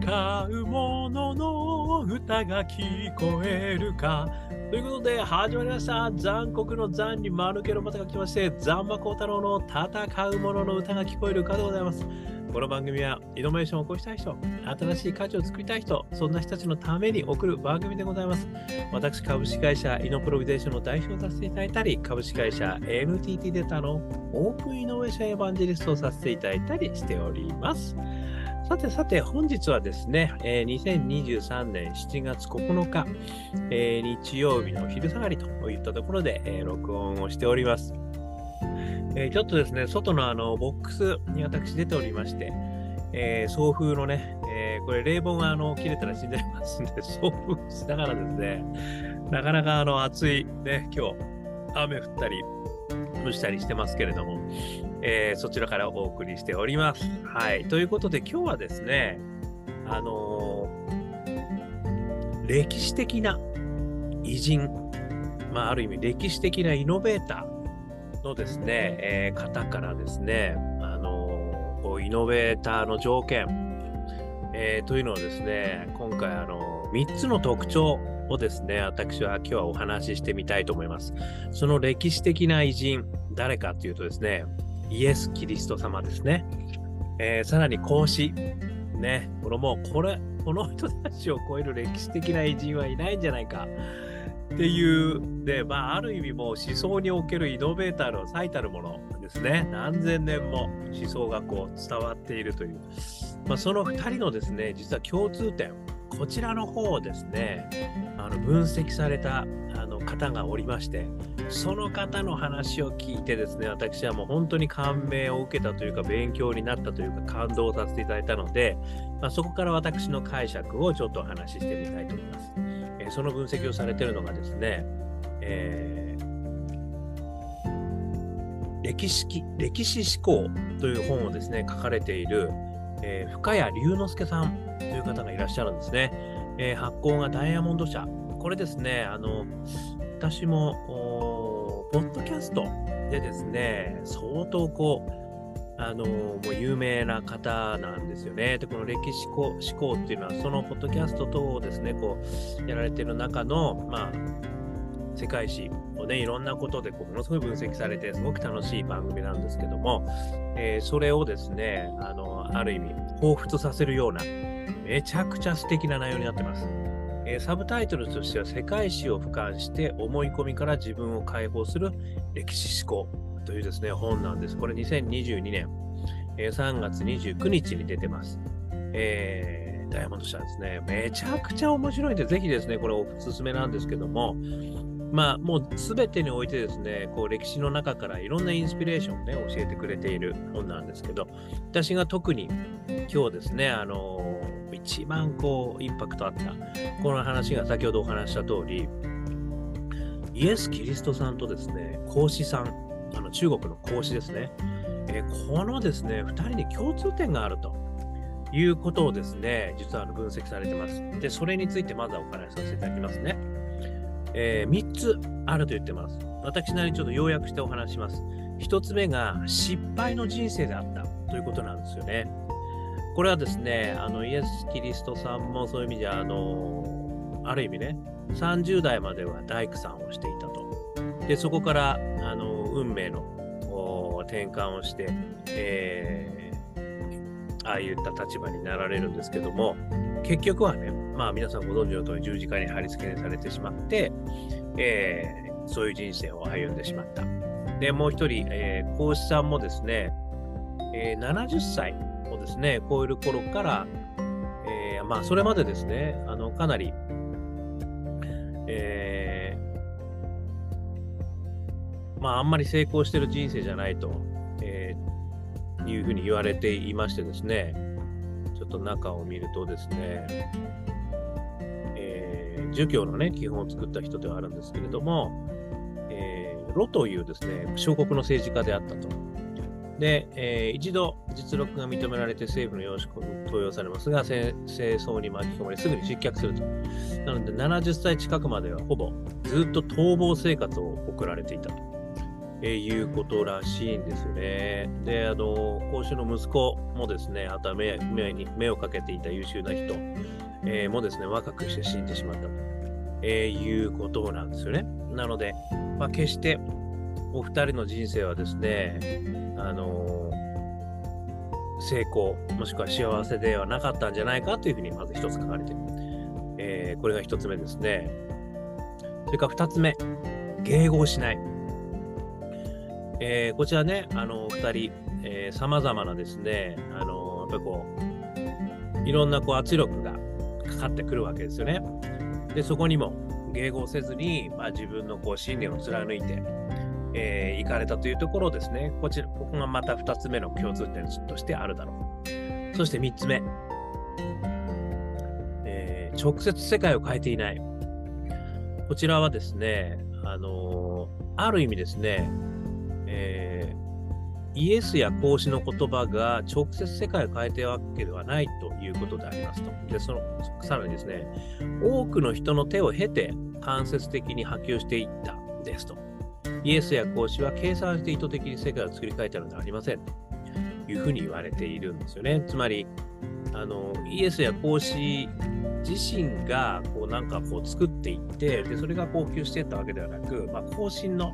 戦う者のの歌が聞こえるか。ということで、始まりました。残酷の残に丸けのまたが来まして、ザンマコウタロウの戦う者のの歌が聞こえるかでございます。この番組は、イノベーションを起こしたい人、新しい価値を作りたい人、そんな人たちのために送る番組でございます。私、株式会社イノプロビゼーションの代表をさせていただいたり、株式会社 NTT データのオープンイノベーションエヴァンジェリストをさせていただいたりしております。さてさて、本日はですね、えー2023年7月9日、えー日曜日の昼下がりといったところで、えー録音をしております。えーちょっとですね、外のあのボックスに私出ておりまして、えー送風のね、えーこれ冷房があの切れたら死んじゃいますんで、送風しながらですね、なかなかあの暑いね、今日、雨降ったり、蒸したりしてますけれども、えーそちらからお送りしております。はい。ということで今日はですね、あのー歴史的な偉人、まあ、ある意味歴史的なイノベーターのですね、えー方からですね、あのーこうイノベーターの条件、えーというのをですね、今回、あのー、3つの特徴をですね、私は今日はお話ししてみたいと思います。その歴史的な偉人、誰かというとですね、イエス・キリスト様ですね。えーさらに孔子。ね、これもう、これ、この人たちを超える歴史的な偉人はいないんじゃないか。っていう、で、まあ、ある意味もう思想におけるイノベーターの最たるものですね。何千年も思想がこう伝わっているという。まあ、その2人のですね、実は共通点、こちらの方をですね、あの分析されたあの方がおりまして、その方の話を聞いてですね、私はもう本当に感銘を受けたというか、勉強になったというか、感動させていただいたので、まあ、そこから私の解釈をちょっとお話ししてみたいと思います。えーその分析をされているのがですね、えー歴史歴史思考という本をですね、書かれている、えー深谷龍之介さん方がいらっしゃるんですね。えー発行がダイヤモンド社。これですね、あの、私も、ポッドキャストでですね、相当こう、あのもう有名な方なんですよね。で、この歴史思考っていうのは、そのポッドキャスト等をですね、こう、やられてる中の、まあ、世界史をね、いろんなことでものすごい分析されて、すごく楽しい番組なんですけども、えーそれをですね、あの、ある意味、彷彿させるような、めちゃくちゃ素敵な内容になってます。えーサブタイトルとしては、世界史を俯瞰して思い込みから自分を解放する歴史思考というですね、本なんです。これ2022年、えー3月29日に出てます。えーダイヤモンド社ですね。めちゃくちゃ面白いんで、ぜひですね、これおすすめなんですけども、まあ、もうすべてにおいてですね、こう歴史の中からいろんなインスピレーションをね、教えてくれている本なんですけど、私が特に今日ですね、あのー一番こう、インパクトあった、この話が先ほどお話した通り、イエス・キリストさんとですね、孔子さん、あの中国の孔子ですね、えーこのですね、二人に共通点があると。いうことをですね、実はあの分析されてます。で、それについてまずはお話しさせていただきますね。え3つあると言ってます。私なりにちょっと要約してお話します。1つ目が失敗の人生であったということなんですよね。これはですね、あのイエス・キリストさんもそういう意味じゃ、あのある意味ね、30代までは大工さんをしていたと。で、そこからあの運命の転換をして、えーああいった立場になられるんですけども、結局はね、まあ皆さんご存知の通り十字架に貼り付けされてしまって、えーそういう人生を歩んでしまった。で、もう一人、えー、孔子さんもですね、えー70歳ですね、超える頃から、えーまあそれまでですね、あの、かなり、えーまああんまり成功してる人生じゃないと、えーいうふうに言われていましてですね、ちょっと中を見るとですね、えー儒教のね、基本を作った人ではあるんですけれども、えーロというですね、小国の政治家であったと。で、えー一度実力が認められて政府の要職に登用されますが、戦争に巻き込まれすぐに失脚すると。なので、70歳近くまではほぼずっと逃亡生活を送られていたと。えー、いうことらしいんですよね。で、あの、講師の息子もですね、あとは目目に目をかけていた優秀な人、えー、もですね、若くして死んでしまったと、えー、いうことなんですよね。なので、まあ、決してお二人の人生はですね、あの成功、もしくは幸せではなかったんじゃないかというふうにまず一つ書かれている。えー、これが一つ目ですね。それから二つ目、迎合しない。えー、こちらね、あの、二人、えー、様々なですね、あの、やっぱこう、いろんなこう圧力がかかってくるわけですよね。で、そこにも迎合せずに、まあ、自分のこう信念を貫いて、えー、行かれたというところですね。こちら、ここがまた2つ目の共通点としてあるだろう。そして3つ目。えー、直接世界を変えていない。こちらはですね、あのー、ある意味ですね、えー、イエスや孔子の言葉が直接世界を変えてるわけではないということでありますと。で、その、さらにですね、多くの人の手を経て間接的に波及していったですと。イエスや孔子は計算して意図的に世界を作り変えたのではありませんというふうに言われているんですよね。つまり、あのイエスや孔子自身がこうなんかこう作っていってでそれが高級していったわけではなく、まあ、後進の、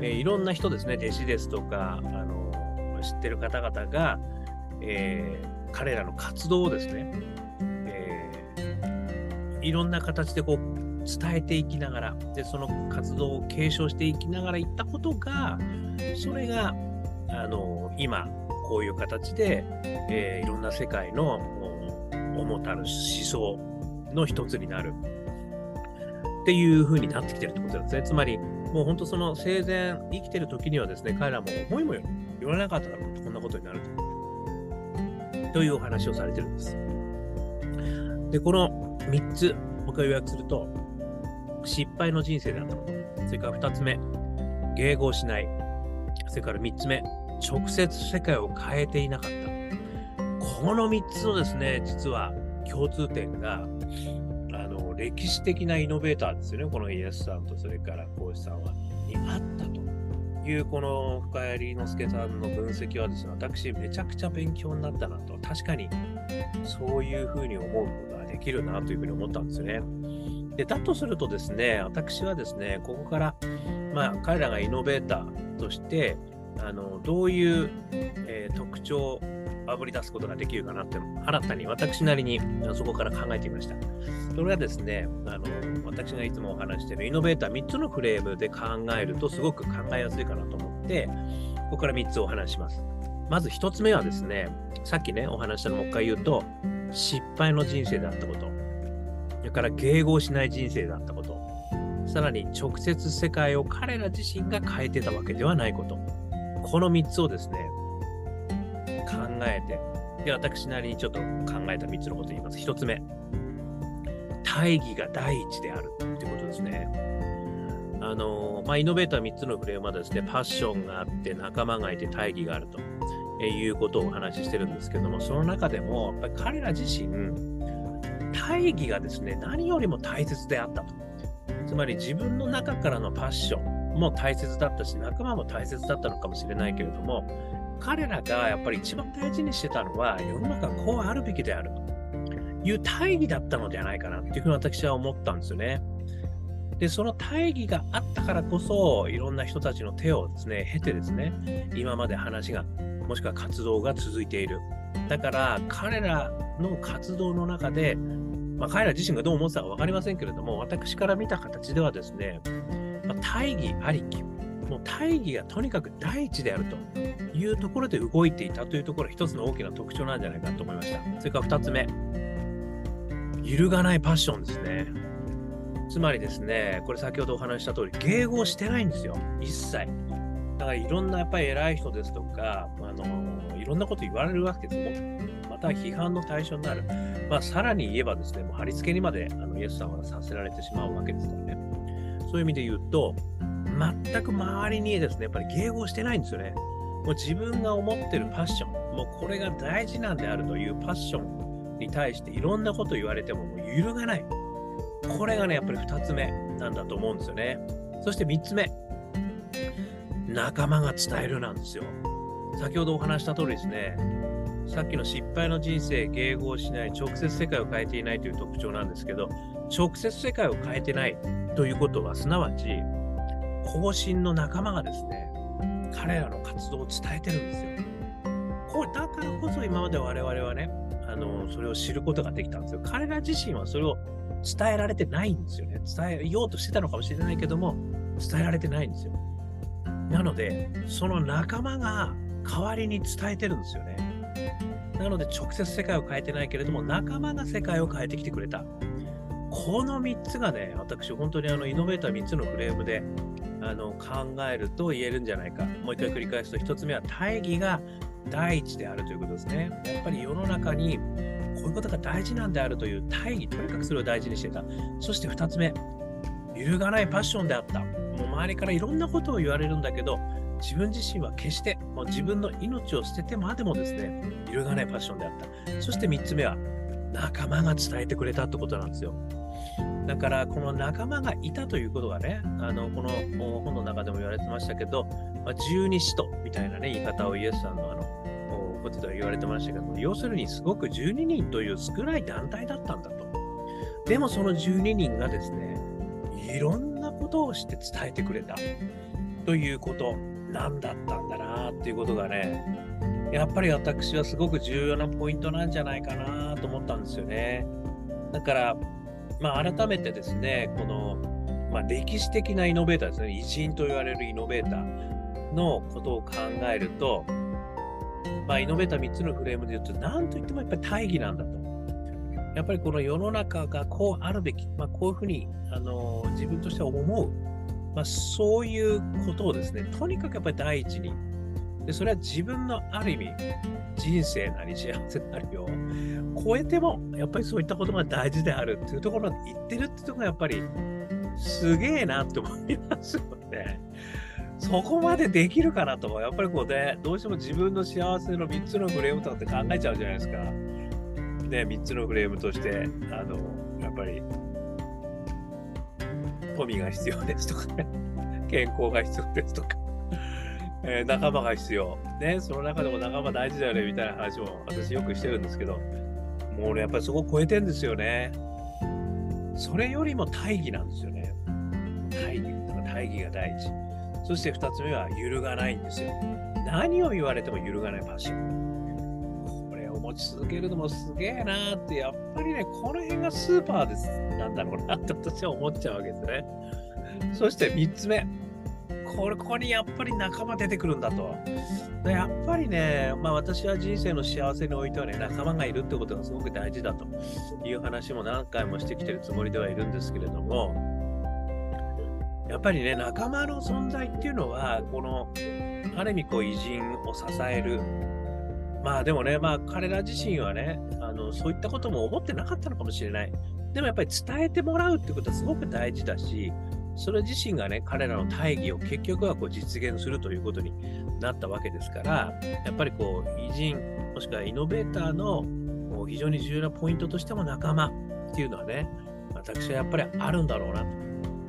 えー、いろんな人ですね弟子ですとかあの知ってる方々が、えー、彼らの活動をですね、えー、いろんな形でこう伝えていきながらでその活動を継承していきながらいったことがそれがあの今こういう形で、えー、いろんな世界の主たる思想の一つになるっていう風になってきてるってことなんですね。つまりもう本当その生前生きてる時にはですね彼らも思いもよ言わなかっただろうとこんなことになると。というお話をされてるんです。でこの3つ僕が予約すると失敗の人生であったこと。それから2つ目、迎合しない。それから3つ目、直接世界を変えていなかった。この3つのですね、実は共通点が、あの歴史的なイノベーターですよね、このイエスさんとそれから孔子さんは、にあったという、この深谷之助さんの分析はですね、私、めちゃくちゃ勉強になったなと、確かにそういうふうに思うことができるなというふうに思ったんですよね。でだとするとですね、私はですね、ここから、まあ、彼らがイノベーターとして、あのどういう、えー、特徴をあぶり出すことができるかなって、新たに私なりにそこから考えてみました。それはですね、あの私がいつもお話しているイノベーター3つのフレームで考えるとすごく考えやすいかなと思って、ここから3つお話します。まず1つ目はですね、さっきね、お話したのもう一回言うと、失敗の人生であったこと。それから迎合しない人生だったこと、さらに直接世界を彼ら自身が変えてたわけではないこと、この3つをですね、考えて、で私なりにちょっと考えた3つのことを言います。1つ目、大義が第一であるということですね。あのまあ、イノベーター3つのフレームはですね、パッションがあって、仲間がいて、大義があると。いうことをお話ししてるんですけども、その中でも、やっぱり彼ら自身、大義がですね、何よりも大切であったと。つまり自分の中からのパッションも大切だったし、仲間も大切だったのかもしれないけれども、彼らがやっぱり一番大事にしてたのは、世の中こうあるべきであるという大義だったのではないかなっていうふうに私は思ったんですよね。で、その大義があったからこそ、いろんな人たちの手をですね、経てですね、今まで話が、もしくは活動が続いている。だから彼らの活動の中で、まあ、彼ら自身がどう思ってたか分かりませんけれども、私から見た形ではですね、まあ、大義ありき、もう大義がとにかく第一であるというところで動いていたというところ、一つの大きな特徴なんじゃないかと思いました。それから二つ目、揺るがないパッションですね。つまりですね、これ先ほどお話した通り、迎合してないんですよ、一切。だからいろんなやっぱり偉い人ですとか、あのいろんなこと言われるわけですもまた批判の対象になる。まあ、さらに言えばですね、もう貼り付けにまであのイエスさんはさせられてしまうわけですからね。そういう意味で言うと、全く周りにですね、やっぱり迎合してないんですよね。もう自分が思ってるパッション、もうこれが大事なんであるというパッションに対していろんなこと言われてももう揺るがない。これがね、やっぱり2つ目なんだと思うんですよね。そして3つ目。仲間が伝えるなんですよ。先ほどお話した通りですね、さっきの失敗の人生、迎合しない、直接世界を変えていないという特徴なんですけど、直接世界を変えてないということは、すなわち、後進の仲間がですね、彼らの活動を伝えてるんですよ。こうだからこそ今まで我々はね、あのそれを知ることができたんですよ。彼ら自身はそれを伝えられてないんですよね。伝えようとしてたのかもしれないけども、伝えられてないんですよ。なので、その仲間が代わりに伝えてるんですよね。なので、直接世界を変えてないけれども、仲間が世界を変えてきてくれた。この3つがね、私、本当にあのイノベーター3つのフレームであの考えると言えるんじゃないか。もう一回繰り返すと、1つ目は大義が第一であるということですね。やっぱり世の中にこういうことが大事なんであるという大義、とにかくそれを大事にしてた。そして2つ目、揺るがないパッションであった。もう周りからいろんなことを言われるんだけど、自分自身は決してもう自分の命を捨ててまでもですね、揺るがないパッションであった。そして3つ目は、仲間が伝えてくれたってことなんですよ。だからこの仲間がいたということがね、あのこの本の中でも言われてましたけど、まあ、十二使徒みたいな、ね、言い方をイエスさんのあのことでは言われてましたけども、要するにすごく12人という少ない団体だったんだと。でもその12人がですね、いろんなことをして伝えてくれたということなんだったんだなっていうことがね、やっぱり私はすごく重要なポイントなんじゃないかなと思ったんですよね。だから、まあ、改めてですね、この、まあ、歴史的なイノベーターですね、偉人と言われるイノベーターのことを考えると、まあ、イノベーター3つのフレームで言うと、なんといってもやっぱり大義なんだと。やっぱりこの世の中がこうあるべき、まあ、こういうふうにあの自分としては思う、まあ、そういうことをですね、とにかくやっぱり第一にでそれは自分のある意味人生なり幸せなりを超えてもやっぱりそういったことが大事であるっていうところに言ってるっていうところがやっぱりすげえなって思いますよね。そこまでできるかなとやっぱりこうねどうしても自分の幸せの3つのフレームとかって考えちゃうじゃないですか。ね3つのフレームとしてあのやっぱり富が必要ですとかね 健康が必要ですとかえー、仲間が必要。ね、その中でも仲間大事だよね、みたいな話も私よくしてるんですけど、もう俺やっぱりそこ超えてんですよね。それよりも大義なんですよね。大義。だから大義が第一。そして二つ目は揺るがないんですよ。何を言われても揺るがないパッション。これを持ち続けるのもすげえなーって、やっぱりね、この辺がスーパーです。なんだろうなって私は思っちゃうわけですね。そして三つ目。これここにやっぱり仲間出てくるんだと。やっぱりね、まあ、私は人生の幸せにおいてはね、仲間がいるってことがすごく大事だという話も何回もしてきてるつもりではいるんですけれども、やっぱりね、仲間の存在っていうのは、この、ある意味こう偉人を支える。まあでもね、まあ彼ら自身はね、あのそういったことも思ってなかったのかもしれない。でもやっぱり伝えてもらうってことはすごく大事だし、それ自身がね、彼らの大義を結局はこう実現するということになったわけですから、やっぱりこう、偉人、もしくはイノベーターの非常に重要なポイントとしても仲間っていうのはね、私はやっぱりあるんだろうな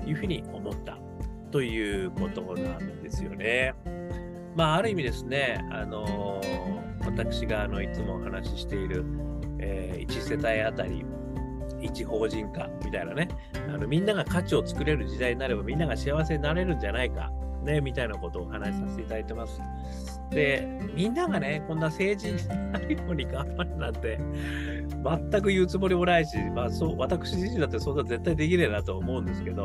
というふうに思ったということなんですよね。まあ、ある意味ですね、あのー、私があのいつもお話ししている、えー、1世帯あたり一法人化みたいなね、あのみんなが価値を作れる時代になればみんなが幸せになれるんじゃないか、ね、みたいなことをお話しさせていただいてます。で、みんながね、こんな政治になるように頑張るなんて、全く言うつもりもないし、まあ、そう私自身だってそんな絶対できねえなと思うんですけど、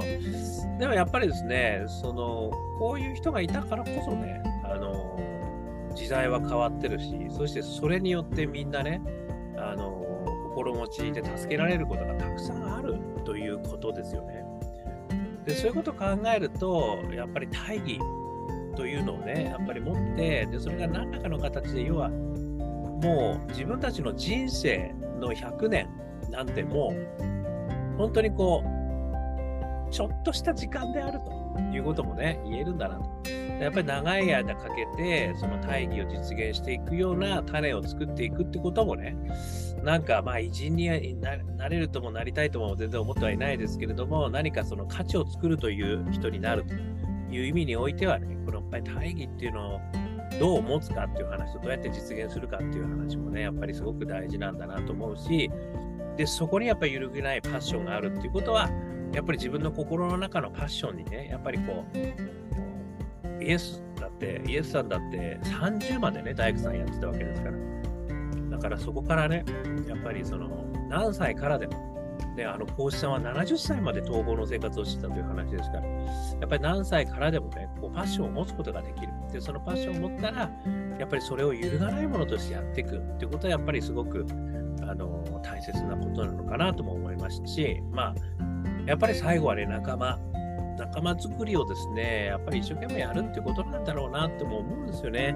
でもやっぱりですね、そのこういう人がいたからこそね、あの時代は変わってるし、そしてそれによってみんなね、あの心持ちで助けられることがたくさんあるということですよね。でそういうことを考えると、やっぱり大義というのをね、やっぱり持って、でそれが何らかの形で、要は、もう自分たちの人生の100年なんてもう、本当にこう、ちょっとした時間であるということもね、言えるんだなと。やっぱり長い間かけて、その大義を実現していくような種を作っていくってこともね、なんかまあ偉人になれるともなりたいとも全然思ってはいないですけれども、何かその価値を作るという人になるという意味においてはね、このやっぱり大義っていうのをどう持つかっていう話とどうやって実現するかっていう話もね、やっぱりすごく大事なんだなと思うし、で、そこにやっぱり揺るぎないパッションがあるっていうことは、やっぱり自分の心の中のパッションにね、やっぱりこう、イエスだって、イエスさんだって30までね、大工さんやってたわけですから。だからそこからね、やっぱりその、何歳からでも、ね、あの孔子さんは70歳まで逃亡の生活をしてたという話ですから、やっぱり何歳からでもね、こうパッションを持つことができる。で、そのパッションを持ったら、やっぱりそれを揺るがないものとしてやっていくっていうことは、やっぱりすごくあの大切なことなのかなとも思いますし、まあ、やっぱり最後はね、仲間、仲間作りをですね、やっぱり一生懸命やるってことなんだろうなっても思うんですよね。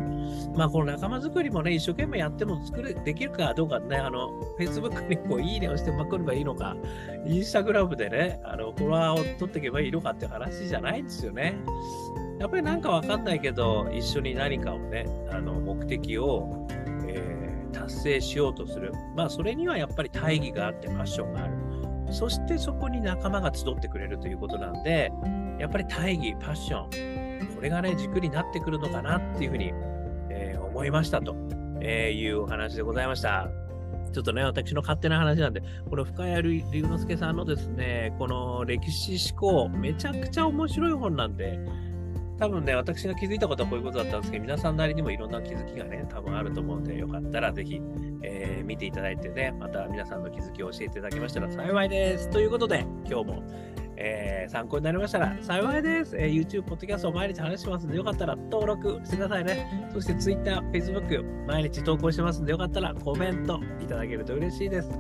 まあ、この仲間作りもね、一生懸命やっても作れできるかどうかね、あの、Facebook にこう、いいねをしてまくればいいのか、インスタグラムでね、あの、フォロワーを取っていけばいいのかって話じゃないんですよね。やっぱりなんかわかんないけど、一緒に何かをね、あの、目的を、えー、達成しようとする。まあ、それにはやっぱり大義があって、パッションがある。そしてそこに仲間が集ってくれるということなんで、やっぱり大義、パッション、これがね、軸になってくるのかなっていうふうに、えー、思いましたと、えいうお話でございました。ちょっとね、私の勝手な話なんで、この深谷龍之介さんのですね、この歴史思考、めちゃくちゃ面白い本なんで、多分ね、私が気づいたことはこういうことだったんですけど、皆さんなりにもいろんな気づきがね、多分あると思うんで、よかったらぜひ、えー、見ていただいてね、また皆さんの気づきを教えていただけましたら幸いです。ということで、今日も、えー、参考になりましたら幸いです。えー、YouTube、ポッドキャストを毎日話しますんで、よかったら登録してくださいね。そして Twitter、Facebook、毎日投稿してますんで、よかったらコメントいただけると嬉しいです。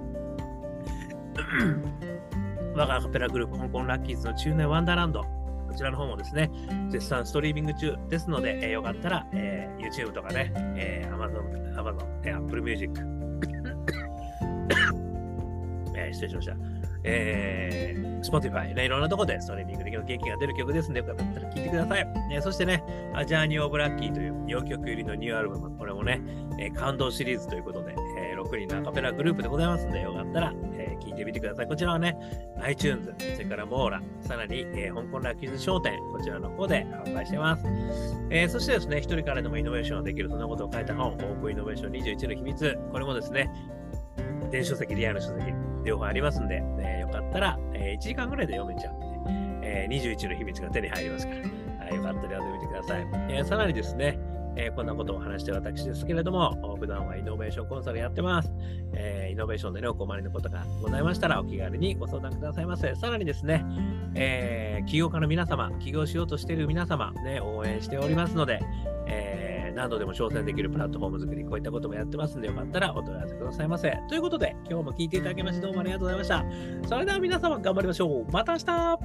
我がアカペラグループ、香港ラッキーズの中年ワンダーランド。こちらの方もですね、絶賛ストリーミング中ですので、えー、よかったら、えー、YouTube とかね、えー、Amazon、Amazon、えー、Apple Music、えー、失礼しました。えー、Spotify、ね、いろんなところでストリーミングで元気が出る曲ですので、よかったら聴いてください。えー、そしてね、アジャーニー・オブ・ラッキーという4曲入りのニューアルバム、これもね、えー、感動シリーズということで、えー、6人のアカペラグループでございますので、よかったら、聞いてみてください。こちらはね、iTunes、それからモーラ、さらに、えー、香港ラッキーズ商店、こちらの方で販売してます。えー、そしてですね、一人からでもイノベーションができる、そんなことを書いた本、オープンイノベーション21の秘密、これもですね、電子書籍、リアル書籍、両方ありますんで、えー、よかったら、え、1時間ぐらいで読めちゃうんで、え、21の秘密が手に入りますから、はい、よかったら読んでみてください。え、さらにですね、えー、こんなことを話して私ですけれども、普段はイノベーションコンサルやってます。えー、イノベーションでね、お困りのことがございましたら、お気軽にご相談くださいませ。さらにですね、えー、起業家の皆様、起業しようとしている皆様、ね、応援しておりますので、えー、何度でも挑戦できるプラットフォーム作り、こういったこともやってますんで、よかったらお問い合わせくださいませ。ということで、今日も聞いていただきまして、どうもありがとうございました。それでは皆様、頑張りましょう。また明日